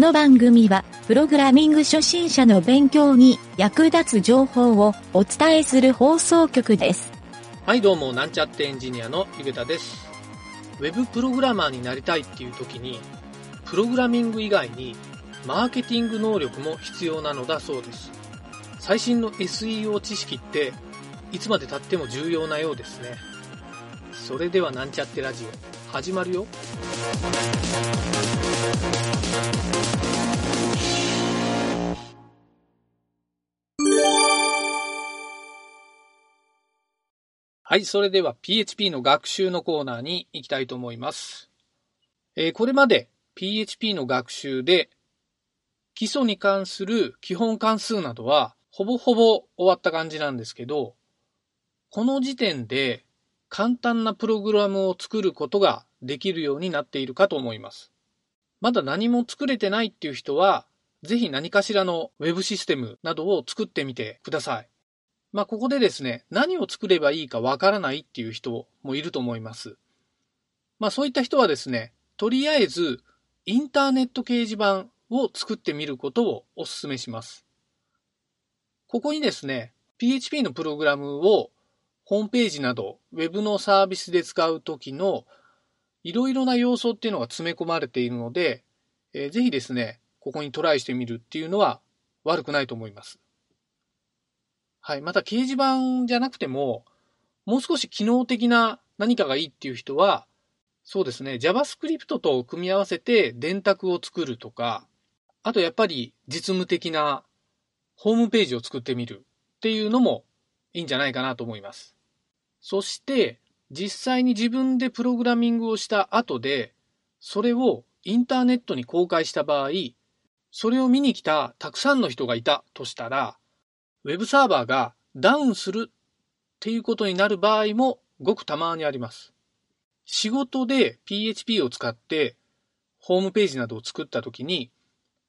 この番組は、プログラミング初心者の勉強に役立つ情報をお伝えする放送局です。はいどうもなんちゃってエンジニアのゆげたです。ウェブプログラマーになりたいっていう時にプログラミング以外にマーケティング能力も必要なのだそうです。最新の SEO 知識っていつまでたっても重要なようですね。それではなんちゃってラジオ。始まるよはい、それでは PHP の学習のコーナーに行きたいと思います。えーこれまで PHP の学習で基礎に関する基本関数などはほぼほぼ終わった感じなんですけど、この時点で簡単なプログラムを作ることができるようになっているかと思います。まだ何も作れてないっていう人は、ぜひ何かしらの Web システムなどを作ってみてください。まあ、ここでですね、何を作ればいいかわからないっていう人もいると思います。まあ、そういった人はですね、とりあえず、インターネット掲示板を作ってみることをお勧めします。ここにですね、PHP のプログラムをホームページなど、ウェブのサービスで使うときのいろいろな要素っていうのが詰め込まれているので、えーぜひですね、ここにトライしてみるっていうのは悪くないと思います。はい。また掲示板じゃなくても、もう少し機能的な何かがいいっていう人は、そうですね、JavaScript と組み合わせて電卓を作るとか、あとやっぱり実務的なホームページを作ってみるっていうのもいいんじゃないかなと思います。そして、実際に自分でプログラミングをした後で、それをインターネットに公開した場合、それを見に来たたくさんの人がいたとしたら、ウェブサーバーがダウンするっていうことになる場合もごくたまにあります。仕事で PHP を使ってホームページなどを作った時に、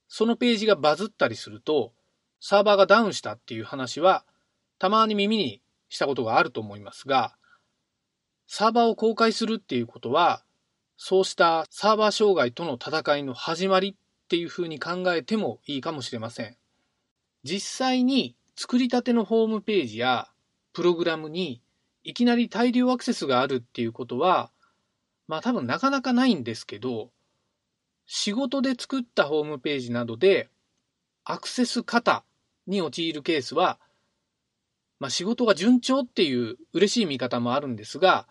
そのページがバズったりすると、サーバーがダウンしたっていう話はたまに耳にしたことがあると思いますが、サーバーを公開するっていうことは、そうしたサーバー障害との戦いの始まりっていうふうに考えてもいいかもしれません。実際に作りたてのホームページやプログラムにいきなり大量アクセスがあるっていうことは、まあ多分なかなかないんですけど、仕事で作ったホームページなどでアクセス過多に陥るケースは、まあ仕事が順調っていう嬉しい見方もあるんですが、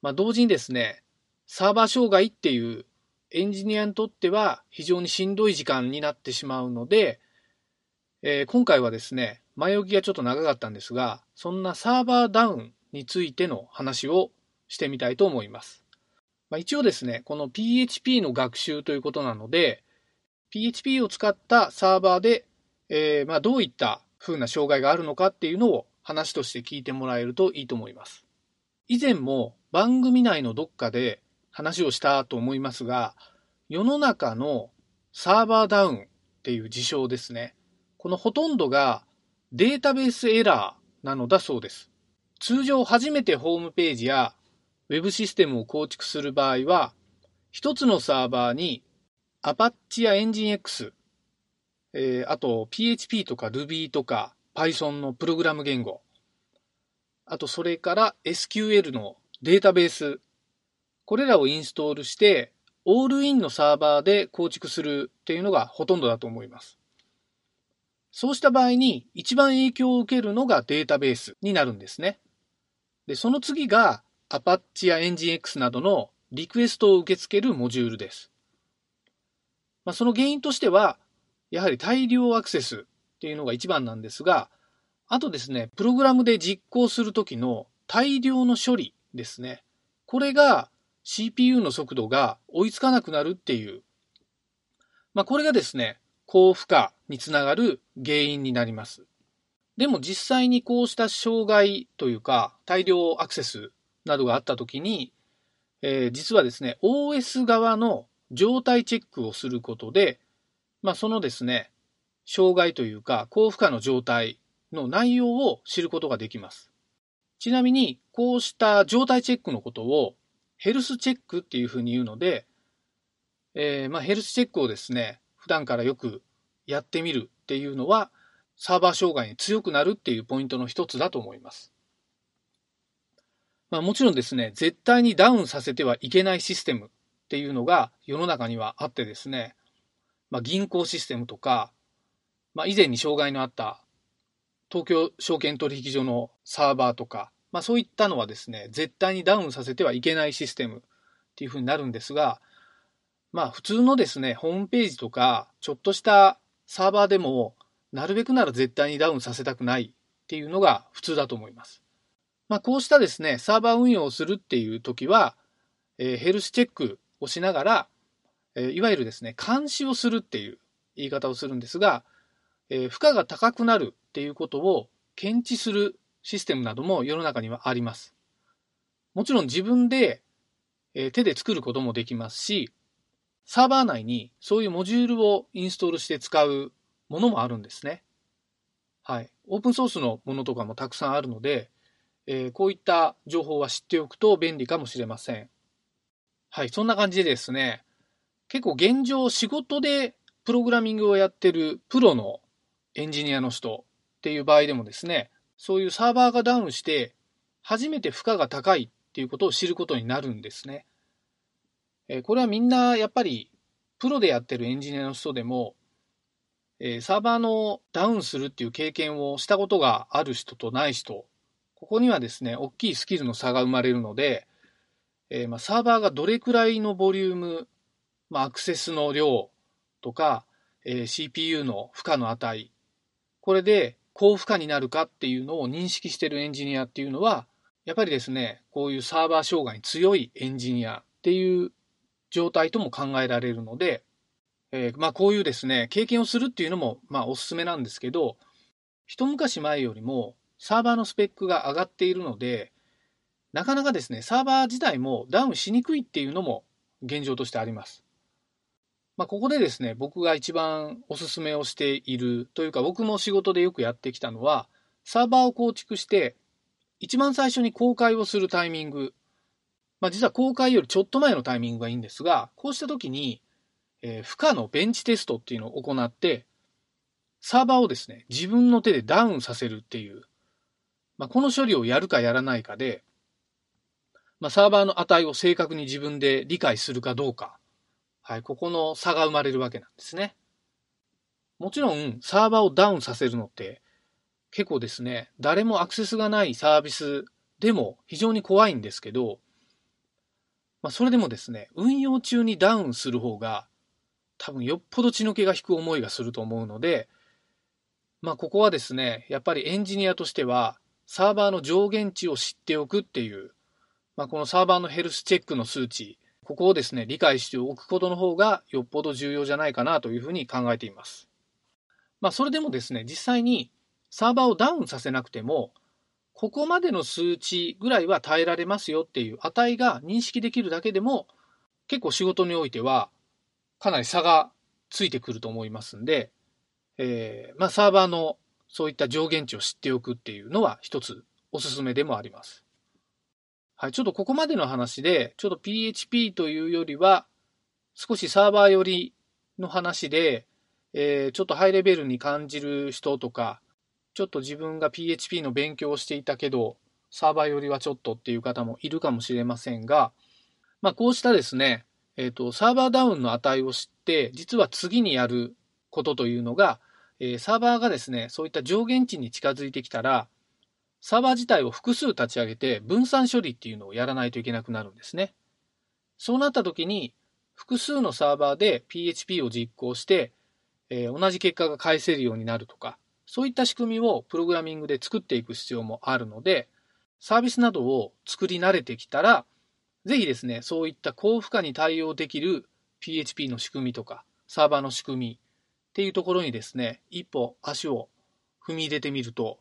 まあ同時にですね、サーバー障害っていうエンジニアにとっては非常にしんどい時間になってしまうので、えー今回はですね、前置きがちょっと長かったんですが、そんなサーバーダウンについての話をしてみたいと思います。まあ、一応ですね、この PHP の学習ということなので、PHP を使ったサーバーで、えーまあ、どういった風な障害があるのかっていうのを話として聞いてもらえるといいと思います。以前も番組内のどっかで話をしたと思いますが、世の中のサーバーダウンっていう事象ですね。このほとんどがデータベースエラーなのだそうです。通常初めてホームページやウェブシステムを構築する場合は、一つのサーバーに Apache や NGINX、えーあと PHP とか Ruby とか Python のプログラム言語、あとそれから SQL のデータベース、これらをインストールして、オールインのサーバーで構築するっていうのがほとんどだと思います。そうした場合に一番影響を受けるのがデータベースになるんですね。で、その次が Apache や EngineX などのリクエストを受け付けるモジュールです。まあ、その原因としては、やはり大量アクセスっていうのが一番なんですが、あとですね、プログラムで実行するときの大量の処理ですね。これが CPU の速度が追いつかなくなるっていう、まあ、これがですね、高負荷につながる原因になります。でも実際にこうした障害というか大量アクセスなどがあったときに、えー実はですね、OS 側の状態チェックをすることで、まあ、そのですね、障害というか高負荷の状態の内容を知ることができます。ちなみに、こうした状態チェックのことをヘルスチェックっていうふうに言うので、えーまあ、ヘルスチェックをですね、普段からよくやってみるっていうのは、サーバー障害に強くなるっていうポイントの一つだと思います。まあもちろんですね、絶対にダウンさせてはいけないシステムっていうのが世の中にはあってですね、まあ銀行システムとか、まあ以前に障害のあった東京証券取引所のサーバーとか、まあそういったのはですね、絶対にダウンさせてはいけないシステムっていうふうになるんですが、まあ普通のですね、ホームページとか、ちょっとしたサーバーでも、なるべくなら絶対にダウンさせたくないっていうのが普通だと思います。まあこうしたですね、サーバー運用をするっていう時は、えー、ヘルスチェックをしながら、え、いわゆるですね、監視をするっていう言い方をするんですが、え、負荷が高くなるっていうことを検知するシステムなども世の中にはあります。もちろん自分で、え手で作ることもできますし、サーバー内にそういうモジュールをインストールして使うものもあるんですね。はい。オープンソースのものとかもたくさんあるので、えー、こういった情報は知っておくと便利かもしれません。はい。そんな感じでですね、結構現状仕事でプログラミングをやってるプロのエンジニアの人っていう場合でもですね、そういうサーバーがダウンして、初めて負荷が高いっていうことを知ることになるんですね。これはみんなやっぱりプロでやってるエンジニアの人でも、サーバーのダウンするっていう経験をしたことがある人とない人、ここにはですね、大きいスキルの差が生まれるので、えまサーバーがどれくらいのボリューム、まアクセスの量とか、え CPU の負荷の値、これで高負荷になるかっていうのを認識してるエンジニアっていうのは、やっぱりですね、こういうサーバー障害に強いエンジニアっていう状態とも考えられるので、えー、まあこういうですね、経験をするっていうのもまあおすすめなんですけど、一昔前よりもサーバーのスペックが上がっているので、なかなかですね、サーバー自体もダウンしにくいっていうのも現状としてあります。まあ、ここでですね、僕が一番おすすめをしているというか、僕も仕事でよくやってきたのは、サーバーを構築して、一番最初に公開をするタイミング、まあ、実は公開よりちょっと前のタイミングがいいんですが、こうした時に、えー、負荷のベンチテストっていうのを行って、サーバーをですね、自分の手でダウンさせるっていう、まあ、この処理をやるかやらないかで、まあ、サーバーの値を正確に自分で理解するかどうか、はい、ここの差が生まれるわけなんですね。もちろん、サーバーをダウンさせるのって結構ですね、誰もアクセスがないサービスでも非常に怖いんですけど、まあ、それでもですね、運用中にダウンする方が多分よっぽど血の気が引く思いがすると思うので、まあ、ここはですね、やっぱりエンジニアとしてはサーバーの上限値を知っておくっていう、まあ、このサーバーのヘルスチェックの数値、ここをですね、理解しておくことの方がよっぽど重要じゃないかなというふうに考えています。まあ、それでもですね、実際にサーバーをダウンさせなくても、ここまでの数値ぐらいは耐えられますよっていう値が認識できるだけでも、結構仕事においてはかなり差がついてくると思いますんで、えー、まあ、サーバーのそういった上限値を知っておくっていうのは一つおすすめでもあります。はい、ちょっとここまでの話で、ちょっと PHP というよりは、少しサーバー寄りの話で、えー、ちょっとハイレベルに感じる人とか、ちょっと自分が PHP の勉強をしていたけど、サーバー寄りはちょっとっていう方もいるかもしれませんが、まあこうしたですね、えっ、ー、と、サーバーダウンの値を知って、実は次にやることというのが、えー、サーバーがですね、そういった上限値に近づいてきたら、サーバー自体を複数立ち上げて分散処理っていうのをやらないといけなくなるんですね。そうなった時に複数のサーバーで PHP を実行して、えー、同じ結果が返せるようになるとか、そういった仕組みをプログラミングで作っていく必要もあるので、サービスなどを作り慣れてきたら、ぜひですね、そういった高負荷に対応できる PHP の仕組みとか、サーバーの仕組みっていうところにですね、一歩足を踏み入れてみると、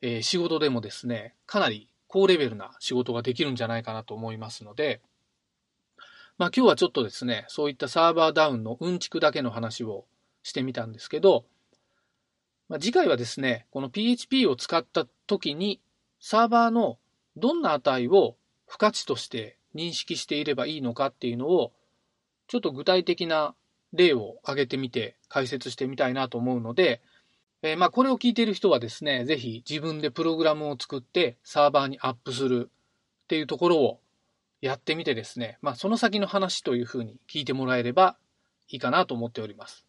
えー、仕事でもですね、かなり高レベルな仕事ができるんじゃないかなと思いますので、まあ今日はちょっとですね、そういったサーバーダウンのうんちくだけの話をしてみたんですけど、まあ、次回はですね、この PHP を使った時にサーバーのどんな値を付加値として認識していればいいのかっていうのをちょっと具体的な例を挙げてみて解説してみたいなと思うので、えー、まあこれを聞いている人はですね、ぜひ自分でプログラムを作ってサーバーにアップするっていうところをやってみてですね、まあその先の話というふうに聞いてもらえればいいかなと思っております。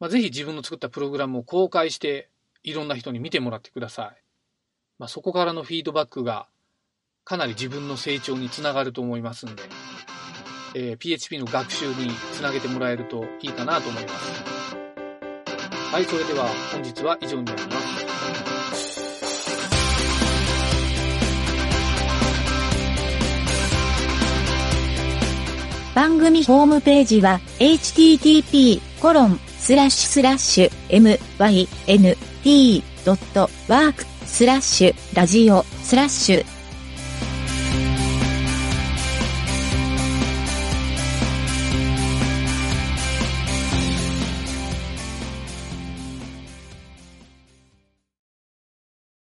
まあ、ぜひ自分の作ったプログラムを公開していろんな人に見てもらってください。まあ、そこからのフィードバックがかなり自分の成長につながると思いますんで、えー、PHP の学習につなげてもらえるといいかなと思います。はい、それでは本日は以上になります。番組ホームページは http コロンスラッシュスラッシュ mynt.work スラッシュラジオスラッシュ